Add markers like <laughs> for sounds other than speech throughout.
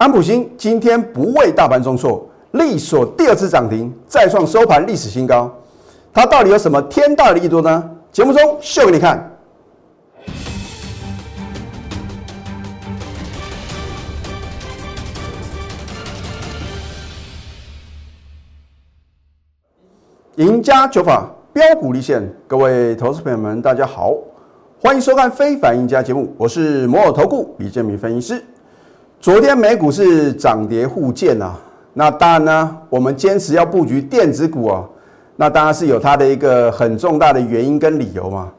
安普新今天不为大盘重挫，力所第二次涨停，再创收盘历史新高。它到底有什么天大的利多呢？节目中秀给你看。赢家九法标股立现，各位投资朋友们，大家好，欢迎收看《非凡赢家》节目，我是摩尔投顾李建明分析师。昨天美股是涨跌互见啊，那当然呢，我们坚持要布局电子股啊，那当然是有它的一个很重大的原因跟理由嘛。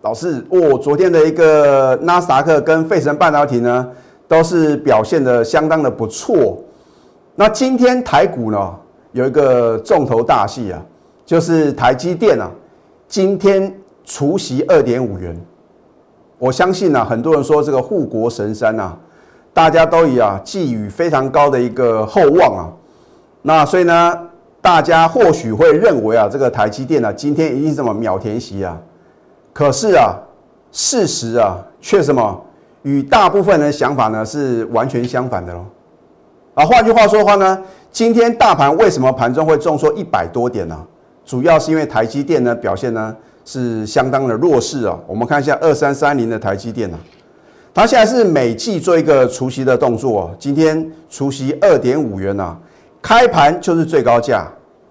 老师，哦，昨天的一个纳斯达克跟费城半导体呢，都是表现的相当的不错。那今天台股呢，有一个重头大戏啊。就是台积电啊，今天除息二点五元，我相信呢，很多人说这个护国神山啊，大家都以啊寄予非常高的一个厚望啊，那所以呢，大家或许会认为啊，这个台积电呢，今天一定这么秒填席啊，可是啊，事实啊，却什么与大部分人想法呢是完全相反的喽。啊，换句话说的话呢，今天大盘为什么盘中会重挫一百多点呢？主要是因为台积电呢表现呢是相当的弱势啊。我们看一下二三三零的台积电啊，它现在是每季做一个除息的动作，今天除息二点五元呐，开盘就是最高价。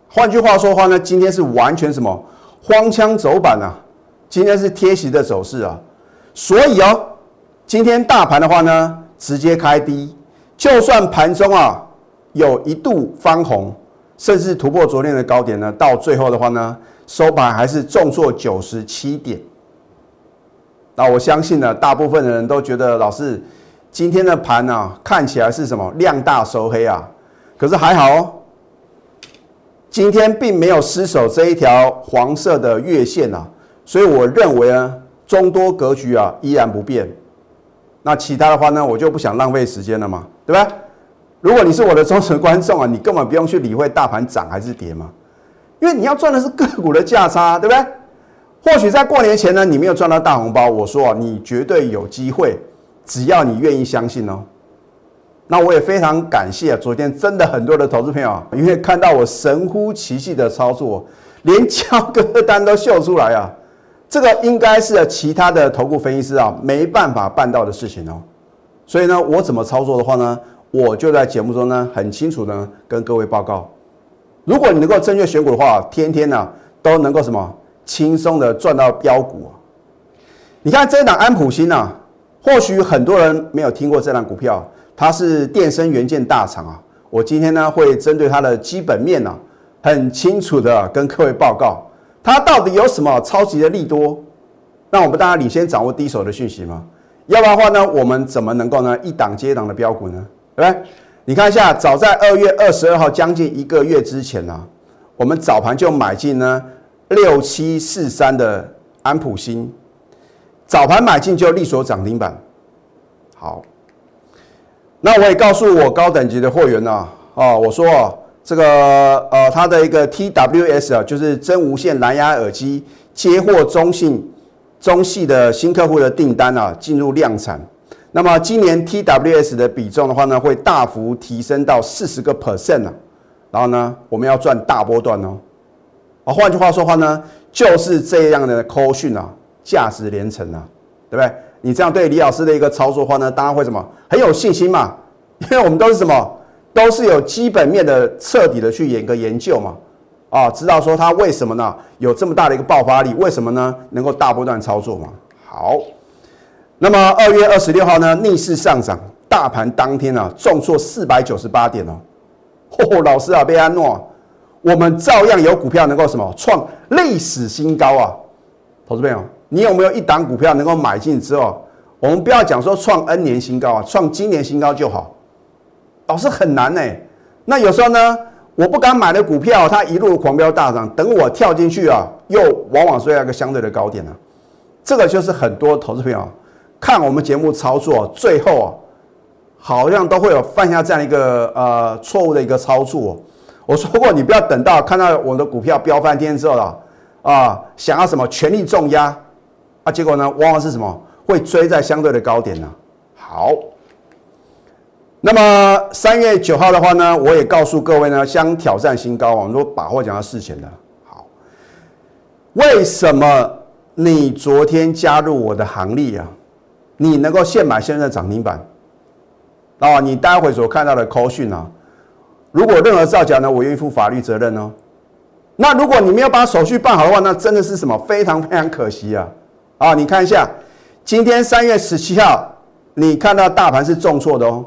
换句话说的话呢，今天是完全什么荒腔走板啊？今天是贴息的走势啊。所以哦，今天大盘的话呢，直接开低，就算盘中啊有一度翻红。甚至突破昨天的高点呢，到最后的话呢，收盘还是重挫九十七点。啊我相信呢，大部分的人都觉得老师今天的盘呢，看起来是什么量大收黑啊？可是还好哦，今天并没有失守这一条黄色的月线啊，所以我认为呢，中多格局啊依然不变。那其他的话呢，我就不想浪费时间了嘛，对吧？如果你是我的忠实观众啊，你根本不用去理会大盘涨还是跌嘛，因为你要赚的是个股的价差，对不对？或许在过年前呢，你没有赚到大红包，我说啊，你绝对有机会，只要你愿意相信哦。那我也非常感谢昨天真的很多的投资朋友，因为看到我神乎其技的操作，连交割单都秀出来啊，这个应该是其他的投顾分析师啊没办法办到的事情哦。所以呢，我怎么操作的话呢？我就在节目中呢，很清楚的跟各位报告，如果你能够正确选股的话，天天呢都能够什么轻松的赚到标股。你看这档安普新啊，或许很多人没有听过这档股票，它是电声元件大厂啊。我今天呢会针对它的基本面呢，很清楚的跟各位报告，它到底有什么超级的利多，让我们大家领先掌握第一手的讯息吗？要不然的话呢，我们怎么能够呢一档接一档的标股呢？对不对，你看一下，早在二月二十二号，将近一个月之前呢，我们早盘就买进呢六七四三的安普新，早盘买进就立所涨停板。好，那我也告诉我高等级的会员呢，哦，我说这个呃，它的一个 TWS 啊，就是真无线蓝牙耳机接获中信中系的新客户的订单啊，进入量产。那么今年 TWS 的比重的话呢，会大幅提升到四十个 percent 呢。然后呢，我们要赚大波段哦。啊，换句话说话呢，就是这样的扣讯啊，价值连城啊，对不对？你这样对李老师的一个操作话呢，当然会什么很有信心嘛，因为我们都是什么，都是有基本面的彻底的去演个研究嘛。啊，知道说它为什么呢有这么大的一个爆发力？为什么呢能够大波段操作嘛？好。那么二月二十六号呢，逆势上涨，大盘当天啊重挫四百九十八点哦。嚯，<laughs> 老师啊，贝安诺，我们照样有股票能够什么创历史新高啊！投资朋友，你有没有一档股票能够买进之后，我们不要讲说创 N 年新高啊，创今年新高就好。老师很难呢。那有时候呢，我不敢买的股票，它一路狂飙大涨，等我跳进去啊，又往往是一个相对的高点啊。这个就是很多投资朋友。看我们节目操作，最后啊，好像都会有犯下这样一个呃错误的一个操作。我说过，你不要等到看到我的股票飙翻天之后了啊，想要什么全力重压啊，结果呢，往往是什么会追在相对的高点呢？好，那么三月九号的话呢，我也告诉各位呢，想挑战新高啊，我们说把握讲到事前的。好，为什么你昨天加入我的行列啊？你能够现买现在涨停板啊？你待会所看到的扣讯啊，如果任何造假呢，我愿意负法律责任哦。那如果你没有把手续办好的话，那真的是什么非常非常可惜啊！啊，你看一下，今天三月十七号，你看到大盘是重挫的哦。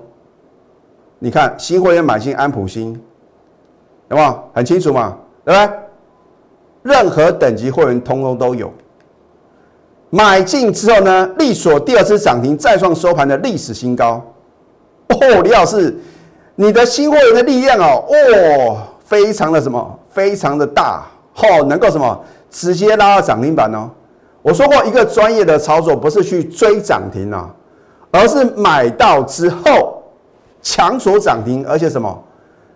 你看新会员买进安普新，有没有很清楚嘛？对不对？任何等级会员通通都有。买进之后呢，力所第二次涨停，再创收盘的历史新高。哦，李老师，你的新会员的力量哦，哦，非常的什么？非常的大，哦，能够什么？直接拉到涨停板哦。我说过，一个专业的操作不是去追涨停啊，而是买到之后强锁涨停，而且什么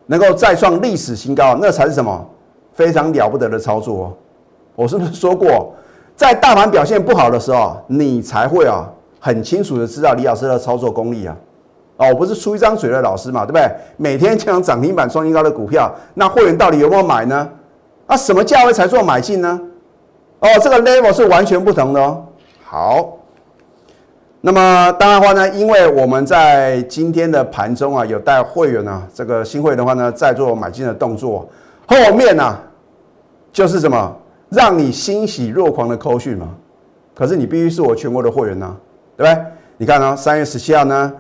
能够再创历史新高，那才是什么非常了不得的操作哦。我是不是说过？在大盘表现不好的时候，你才会啊很清楚的知道李老师的操作功力啊。哦，我不是出一张嘴的老师嘛，对不对？每天讲涨停板、双新高的股票，那会员到底有没有买呢？啊，什么价位才做买进呢？哦，这个 level 是完全不同的哦。好，那么当然话呢，因为我们在今天的盘中啊，有带会员呢，这个新会的话呢，在做买进的动作，后面呢就是什么？让你欣喜若狂的扣讯嘛，可是你必须是我全国的会员呐，对不对？你看啊，三月十七号呢，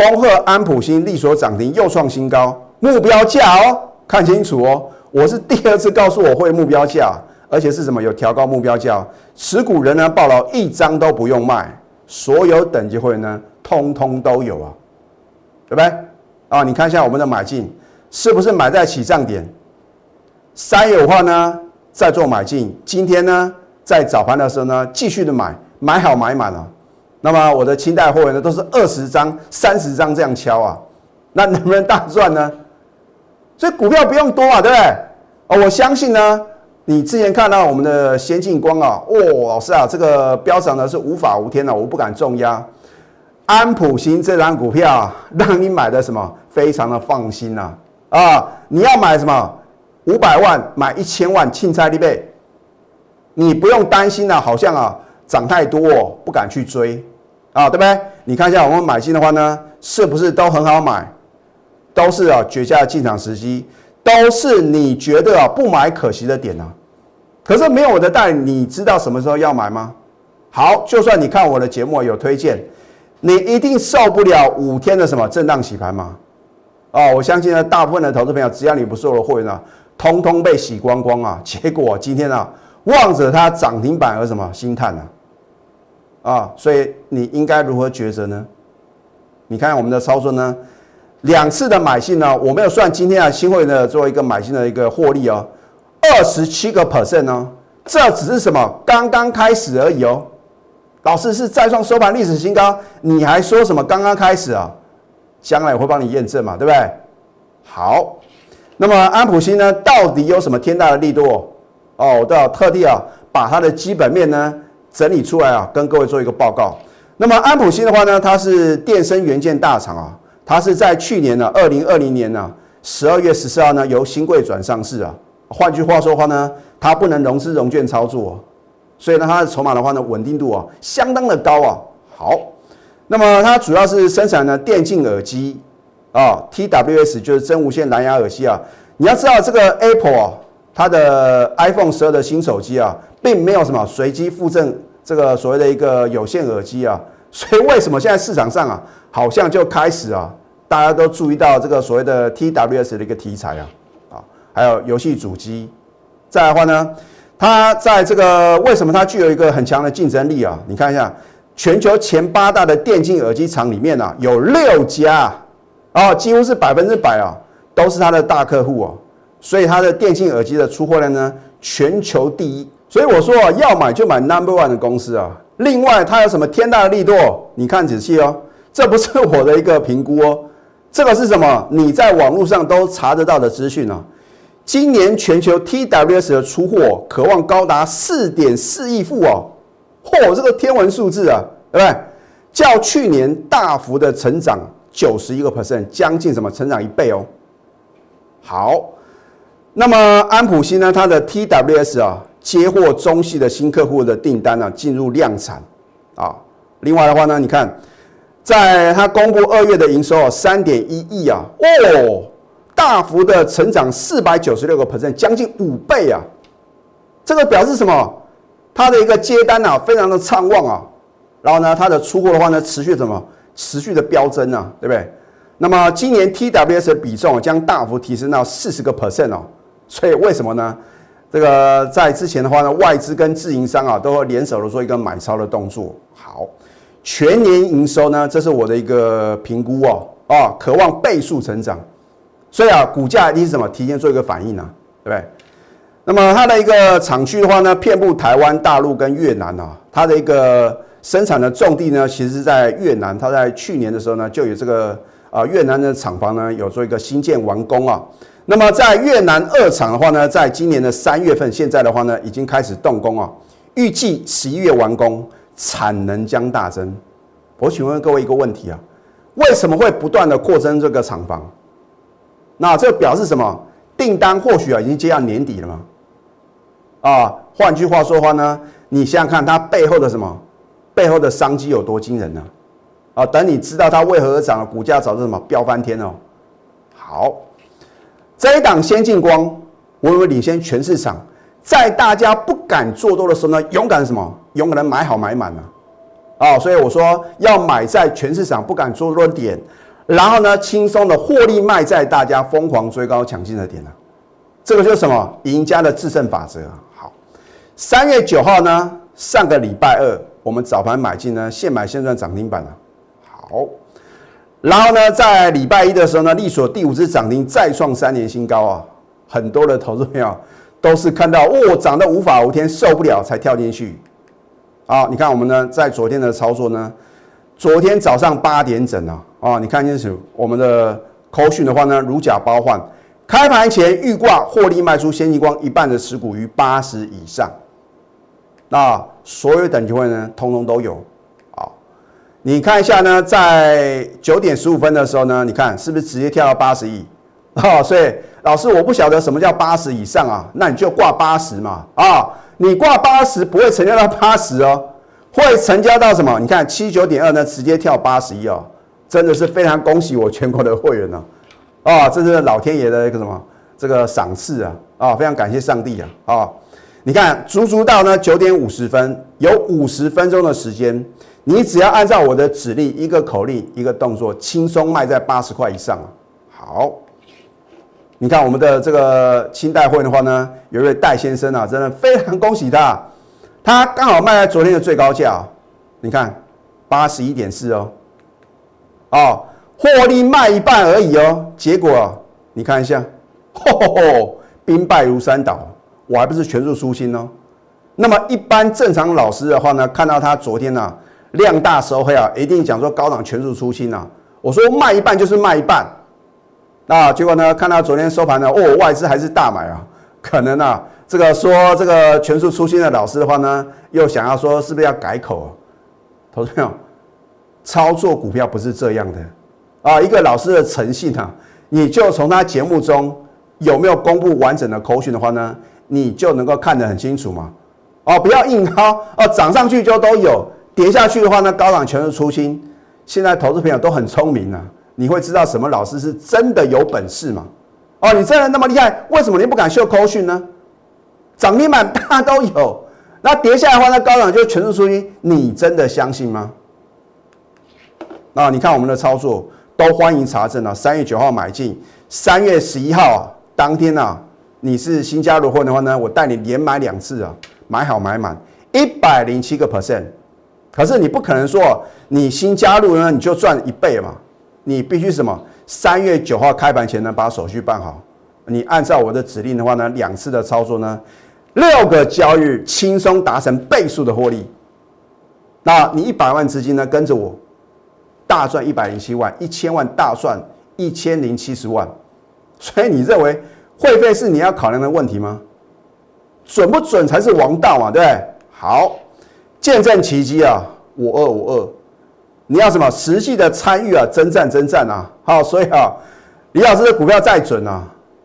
恭贺安普新利所涨停又创新高，目标价哦，看清楚哦，我是第二次告诉我会目标价，而且是什么有调高目标价，持股人呢报了一张都不用卖，所有等级会员呢通通都有啊，对不对？啊，你看一下我们的买进是不是买在起涨点？三月五号呢？再做买进，今天呢，在早盘的时候呢，继续的买，买好买满了。那么我的清代货源呢，都是二十张、三十张这样敲啊，那能不能大赚呢？所以股票不用多啊，对不对？哦，我相信呢，你之前看到我们的先进光啊，哦，老师啊，这个标涨呢是无法无天的，我不敢重压。安普新这张股票啊，让你买的什么，非常的放心呐啊，你要买什么？五百万买一千万，庆差利倍，你不用担心了，好像啊涨太多，哦，不敢去追啊，对不对？你看一下我们买进的话呢，是不是都很好买？都是啊绝佳的进场时机，都是你觉得啊不买可惜的点啊。可是没有我的带，你知道什么时候要买吗？好，就算你看我的节目有推荐，你一定受不了五天的什么震荡洗盘吗？哦，我相信呢，大部分的投资朋友，只要你不是我的会员呢。通通被洗光光啊！结果今天啊，望着它涨停板而什么心叹呢？啊，所以你应该如何抉择呢？你看我们的操作呢，两次的买进呢，我没有算今天啊新会的做一个买进的一个获利哦，二十七个 percent 哦，这只是什么刚刚开始而已哦。老师是再创收盘历史新高，你还说什么刚刚开始啊？将来我会帮你验证嘛，对不对？好。那么安普新呢，到底有什么天大的力度？哦，我都要特地啊，把它的基本面呢整理出来啊，跟各位做一个报告。那么安普新的话呢，它是电声元件大厂啊，它是在去年呢，二零二零年呢十二月十四号呢由新贵转上市啊。换句话说话呢，它不能融资融券操作，所以呢它的筹码的话呢稳定度啊相当的高啊。好，那么它主要是生产呢电竞耳机。啊，TWS 就是真无线蓝牙耳机啊。你要知道这个 Apple 啊，它的 iPhone 十二的新手机啊，并没有什么随机附赠这个所谓的一个有线耳机啊。<laughs> 所以为什么现在市场上啊，好像就开始啊，大家都注意到这个所谓的 TWS 的一个题材啊，啊，还有游戏主机。再来的话呢，它在这个为什么它具有一个很强的竞争力啊？你看一下，全球前八大的电竞耳机厂里面呢，有六家。啊，几乎是百分之百啊，都是他的大客户哦，所以他的电竞耳机的出货量呢，全球第一。所以我说啊，要买就买 Number One 的公司啊。另外，它有什么天大的力度？你看仔细哦，这不是我的一个评估哦，这个是什么？你在网络上都查得到的资讯啊。今年全球 TWS 的出货渴望高达四点四亿副哦，嚯，这个天文数字啊，对不对？较去年大幅的成长。九十一个 percent，将近什么成长一倍哦。好，那么安普西呢，它的 TWS 啊，接获中系的新客户的订单呢，进入量产啊。另外的话呢，你看，在它公布二月的营收三点一亿啊，哦，大幅的成长四百九十六个 percent，将近五倍啊。这个表示什么？它的一个接单啊，非常的畅旺啊。然后呢，它的出货的话呢，持续什么？持续的飙增啊，对不对？那么今年 TWS 的比重将大幅提升到四十个 percent 哦。所以为什么呢？这个在之前的话呢，外资跟自营商啊，都会联手的做一个买超的动作。好，全年营收呢，这是我的一个评估哦，啊，渴望倍数成长。所以啊，股价一定是什么？提前做一个反应啊，对不对？那么它的一个厂区的话呢，遍布台湾、大陆跟越南啊，它的一个。生产的重地呢，其实是在越南。它在去年的时候呢，就有这个啊越南的厂房呢，有做一个新建完工啊。那么在越南二厂的话呢，在今年的三月份，现在的话呢，已经开始动工啊，预计十一月完工，产能将大增。我请问各位一个问题啊，为什么会不断的扩增这个厂房？那这表示什么？订单或许啊已经接到年底了吗？啊，换句话说话呢，你想想看它背后的什么？背后的商机有多惊人呢？啊，等你知道它为何而涨了，股价早就什么飙翻天哦。好，这一档先进光，我有领先全市场，在大家不敢做多的时候呢，勇敢什么？勇敢的买好买满啊！啊，所以我说要买在全市场不敢做多的点，然后呢，轻松的获利卖在大家疯狂追高抢进的点呢。这个就是什么？赢家的制胜法则！好，三月九号呢，上个礼拜二。我们早盘买进呢，现买现赚涨停板了。好，然后呢，在礼拜一的时候呢，利索第五只涨停再创三年新高啊！很多的投资朋友都是看到哦，涨得无法无天，受不了才跳进去。啊，你看我们呢，在昨天的操作呢，昨天早上八点整啊，啊，你看清楚我们的口讯的话呢，如假包换，开盘前预挂获利卖出先进光一半的持股于八十以上。那所有等级会呢，通通都有。你看一下呢，在九点十五分的时候呢，你看是不是直接跳到八十亿？啊，<laughs> 所以老师我不晓得什么叫八十以上啊，那你就挂八十嘛。啊，你挂八十不会成交到八十哦，会成交到什么？你看七九点二呢，直接跳八十一哦，真的是非常恭喜我全国的会员呢。啊，这是老天爷的一个什么这个赏赐啊，啊，非常感谢上帝啊，啊。你看，足足到呢九点五十分，有五十分钟的时间，你只要按照我的指令，一个口令，一个动作，轻松卖在八十块以上。好，你看我们的这个清代会的话呢，有一位戴先生啊，真的非常恭喜他，他刚好卖在昨天的最高价，你看八十一点四哦，哦，获利卖一半而已哦，结果你看一下，吼吼吼，兵败如山倒。我还不是全数出清哦。那么一般正常老师的话呢，看到他昨天呢量大收黑啊，一定讲说高档全数出清啊。我说卖一半就是卖一半，那结果呢，看到昨天收盘呢，哦，外资还是大买啊。可能啊，这个说这个全数出清的老师的话呢，又想要说是不是要改口啊？投资朋友，操作股票不是这样的啊。一个老师的诚信啊，你就从他节目中有没有公布完整的口讯的话呢？你就能够看得很清楚嘛？哦，不要硬薅哦，涨上去就都有，跌下去的话呢，高档全是出清。现在投资朋友都很聪明啊，你会知道什么老师是真的有本事嘛？哦，你真的那么厉害，为什么你不敢秀口讯呢？涨停板大家都有，那跌下来的话，那高档就全是出清，你真的相信吗？那你看我们的操作都欢迎查证啊，三月九号买进，三月十一号当天啊。你是新加入会的话呢，我带你连买两次啊，买好买满一百零七个 percent。可是你不可能说你新加入呢你就赚一倍嘛，你必须什么？三月九号开盘前呢把手续办好。你按照我的指令的话呢，两次的操作呢，六个交易轻松达成倍数的获利。那你一百万资金呢跟着我大赚一百零七万，一千万大赚一千零七十万。所以你认为？会费是你要考量的问题吗？准不准才是王道嘛，对不对？好，见证奇迹啊！五二五二，你要什么实际的参与啊，征战征战啊，好，所以啊，李老师的股票再准啊，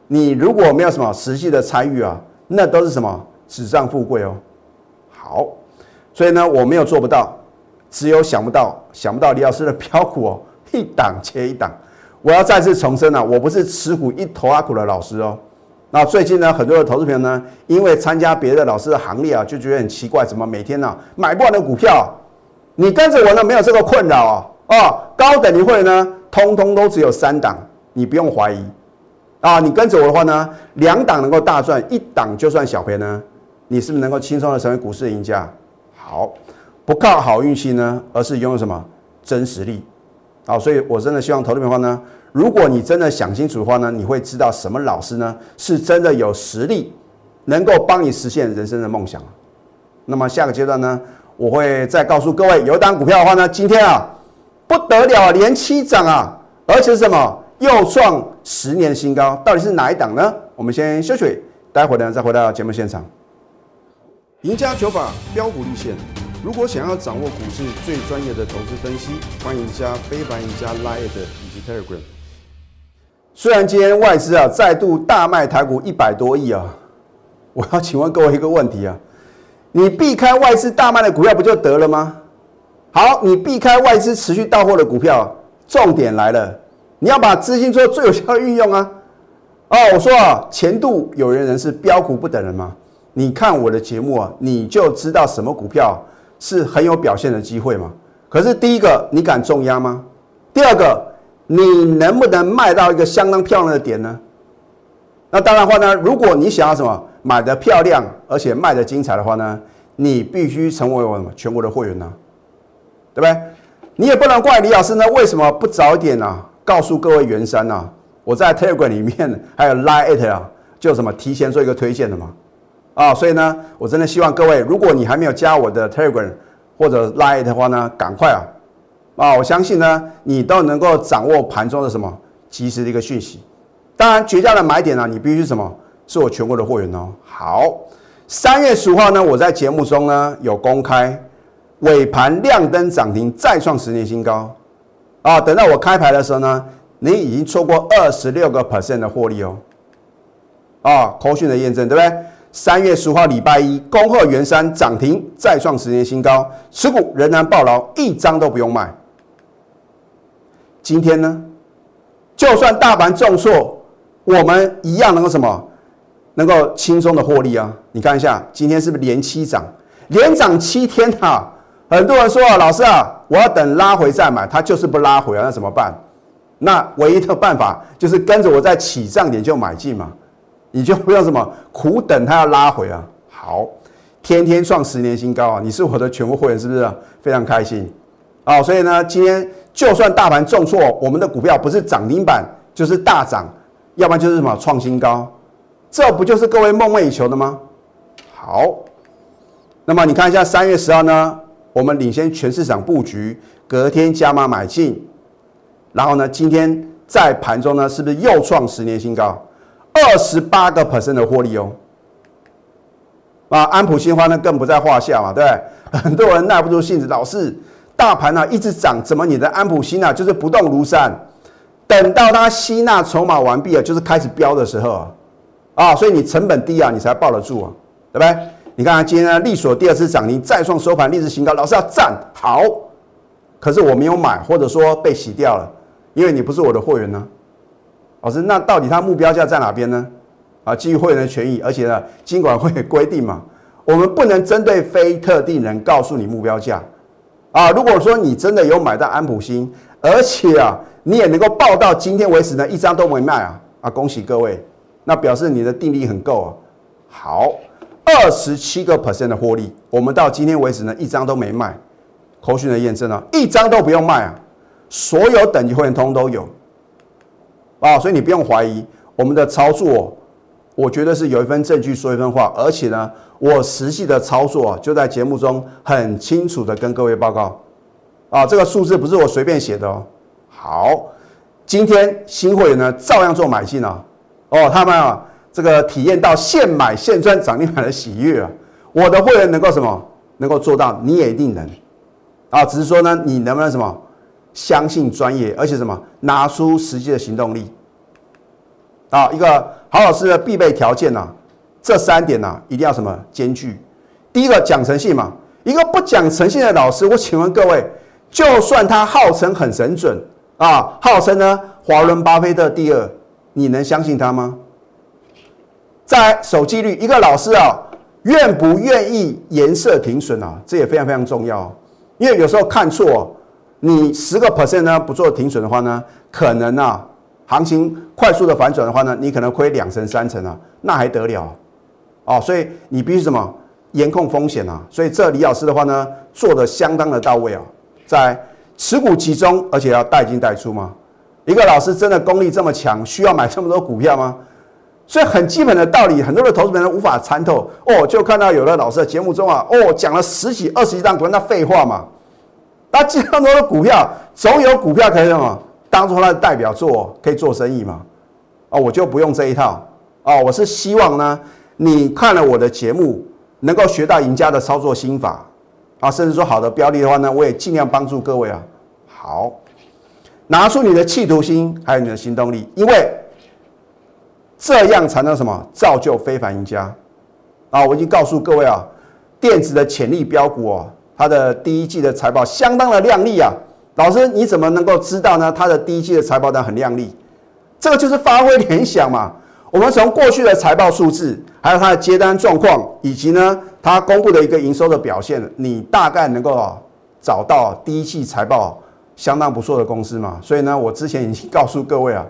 你如果没有什么实际的参与啊，那都是什么纸上富贵哦。好，所以呢，我没有做不到，只有想不到，想不到李老师的标股哦，一档接一档。我要再次重申啊，我不是持股一头阿股的老师哦。那最近呢，很多的投资朋友呢，因为参加别的老师的行列啊，就觉得很奇怪，怎么每天呢买不完的股票？你跟着我呢，没有这个困扰啊？哦，高等级会呢，通通都只有三档，你不用怀疑啊。你跟着我的话呢，两档能够大赚，一档就算小赔呢，你是不是能够轻松的成为股市的赢家？好，不靠好运气呢，而是拥有什么真实力？好，所以我真的希望投资朋友呢。如果你真的想清楚的话呢，你会知道什么老师呢是真的有实力，能够帮你实现人生的梦想。那么下个阶段呢，我会再告诉各位，有一档股票的话呢，今天啊不得了，连七涨啊，而且是什么又创十年新高，到底是哪一档呢？我们先休息，待会呢再回到节目现场。赢家九法标股立线，如果想要掌握股市最专业的投资分析，欢迎加非凡、赢家 Line 以及 Telegram。虽然今天外资啊再度大卖台股一百多亿啊，<laughs> 我要请问各位一个问题啊，你避开外资大卖的股票不就得了吗？好，你避开外资持续到货的股票，重点来了，你要把资金做最有效的运用啊。哦，我说啊，前度有缘人是标股不等人吗？你看我的节目啊，你就知道什么股票是很有表现的机会嘛。可是第一个，你敢重压吗？第二个。你能不能卖到一个相当漂亮的点呢？那当然话呢，如果你想要什么买的漂亮，而且卖的精彩的话呢，你必须成为我什么全国的会员呢？对不对？你也不能怪李老师呢，为什么不早点呢？告诉各位元山呢，我在 Telegram 里面 <laughs> 还有 Line it 啊，就什么提前做一个推荐的嘛。啊，所以呢，我真的希望各位，如果你还没有加我的 Telegram 或者 Line 的话呢，赶快啊！啊，我相信呢，你都能够掌握盘中的什么及时的一个讯息。当然，绝佳的买点呢，你必须什么？是我全国的货源哦。好，三月十五号呢，我在节目中呢有公开尾盘亮灯涨停，再创十年新高。啊，等到我开牌的时候呢，你已经错过二十六个 percent 的获利哦。啊，口讯的验证，对不对？三月十五号礼拜一，恭贺元山涨停，再创十年新高，持股仍然爆牢，一张都不用卖。今天呢，就算大盘重挫，我们一样能够什么？能够轻松的获利啊！你看一下，今天是不是连七涨？连涨七天啊！很多人说啊，老师啊，我要等拉回再买，它就是不拉回啊，那怎么办？那唯一的办法就是跟着我在起涨点就买进嘛，你就不用什么苦等它要拉回啊。好，天天创十年新高啊！你是我的全国会员，是不是非常开心？啊，所以呢，今天。就算大盘重挫，我们的股票不是涨停板就是大涨，要不然就是什么创新高，这不就是各位梦寐以求的吗？好，那么你看一下三月十号呢，我们领先全市场布局，隔天加码买进，然后呢，今天在盘中呢，是不是又创十年新高，二十八个 percent 的获利哦？啊，安普新花呢更不在话下嘛，对 <laughs> 很多人耐不住性子，老是。大盘呢一直涨，怎么你的安普新啊就是不动如山？等到它吸纳筹码完毕了，就是开始飙的时候啊，啊，所以你成本低啊，你才抱得住啊，对不对？你看今天呢，利索第二次涨停，再创收盘历史新高，老师要赞好，可是我没有买，或者说被洗掉了，因为你不是我的会员呢。老师，那到底它目标价在哪边呢？啊，基于会员的权益，而且呢，金管会规定嘛，我们不能针对非特定人告诉你目标价。啊，如果说你真的有买到安普新，而且啊，你也能够报到今天为止呢，一张都没卖啊，啊，恭喜各位，那表示你的定力很够啊。好，二十七个 percent 的获利，我们到今天为止呢，一张都没卖。口讯的验证啊，一张都不用卖啊，所有等级会员通都有啊，所以你不用怀疑我们的操作，我觉得是有一份证据说一份话，而且呢。我实际的操作啊就在节目中很清楚的跟各位报告，啊，这个数字不是我随便写的哦。好，今天新会员呢照样做买进啊，哦，他们啊这个体验到现买现赚涨停板的喜悦啊。我的会员能够什么？能够做到，你也一定能啊。只是说呢，你能不能什么？相信专业，而且什么拿出实际的行动力啊！一个好老师的必备条件呐，这三点呐一定要什么兼具。第一个讲诚信嘛，一个不讲诚信的老师，我请问各位，就算他号称很神准啊，号称呢华伦巴菲特第二，你能相信他吗？在守纪律，一个老师啊，愿不愿意颜色停损啊？这也非常非常重要，因为有时候看错。你十个 percent 呢不做停损的话呢，可能啊行情快速的反转的话呢，你可能亏两成三成啊，那还得了？哦，所以你必须什么严控风险啊？所以这李老师的话呢，做的相当的到位啊，在持股集中，而且要带进带出吗？一个老师真的功力这么强，需要买这么多股票吗？所以很基本的道理，很多的投资人无法参透哦。就看到有的老师的节目中啊，哦讲了十几二十几张股，那废话嘛。那这么多的股票，总有股票可以什么当做他的代表作，可以做生意嘛？啊，我就不用这一套啊！我是希望呢，你看了我的节目，能够学到赢家的操作心法啊，甚至说好的标的的话呢，我也尽量帮助各位啊。好，拿出你的企图心，还有你的行动力，因为这样才能什么造就非凡赢家啊！我已经告诉各位啊，电子的潜力标股哦。它的第一季的财报相当的亮丽啊，老师你怎么能够知道呢？它的第一季的财报单很亮丽，这个就是发挥联想嘛。我们从过去的财报数字，还有它的接单状况，以及呢它公布的一个营收的表现，你大概能够找到第一季财报相当不错的公司嘛。所以呢，我之前已经告诉各位啊，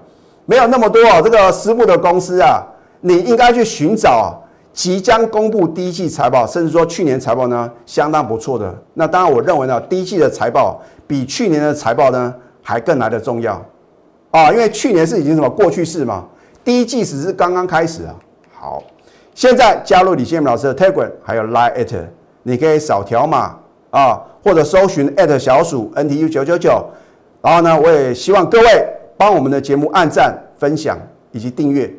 没有那么多啊这个私募的公司啊，你应该去寻找。即将公布第一季财报，甚至说去年财报呢相当不错的。那当然，我认为呢，第一季的财报比去年的财报呢还更来的重要啊，因为去年是已经什么过去式嘛，第一季只是刚刚开始啊。好，现在加入李建明老师的 Telegram 还有 Line at，你可以扫条码啊，或者搜寻 at 小鼠 NTU 九九九。然后呢，我也希望各位帮我们的节目按赞、分享以及订阅。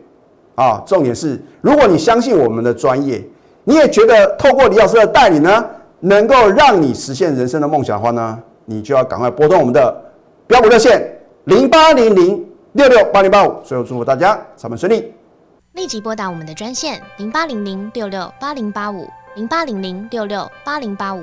啊，重点是，如果你相信我们的专业，你也觉得透过李老师的带领呢，能够让你实现人生的梦想的话呢，你就要赶快拨通我们的标股热线零八零零六六八零八五。最后祝福大家上班顺利，立即拨打我们的专线零八零零六六八零八五。零八零零六六八零八五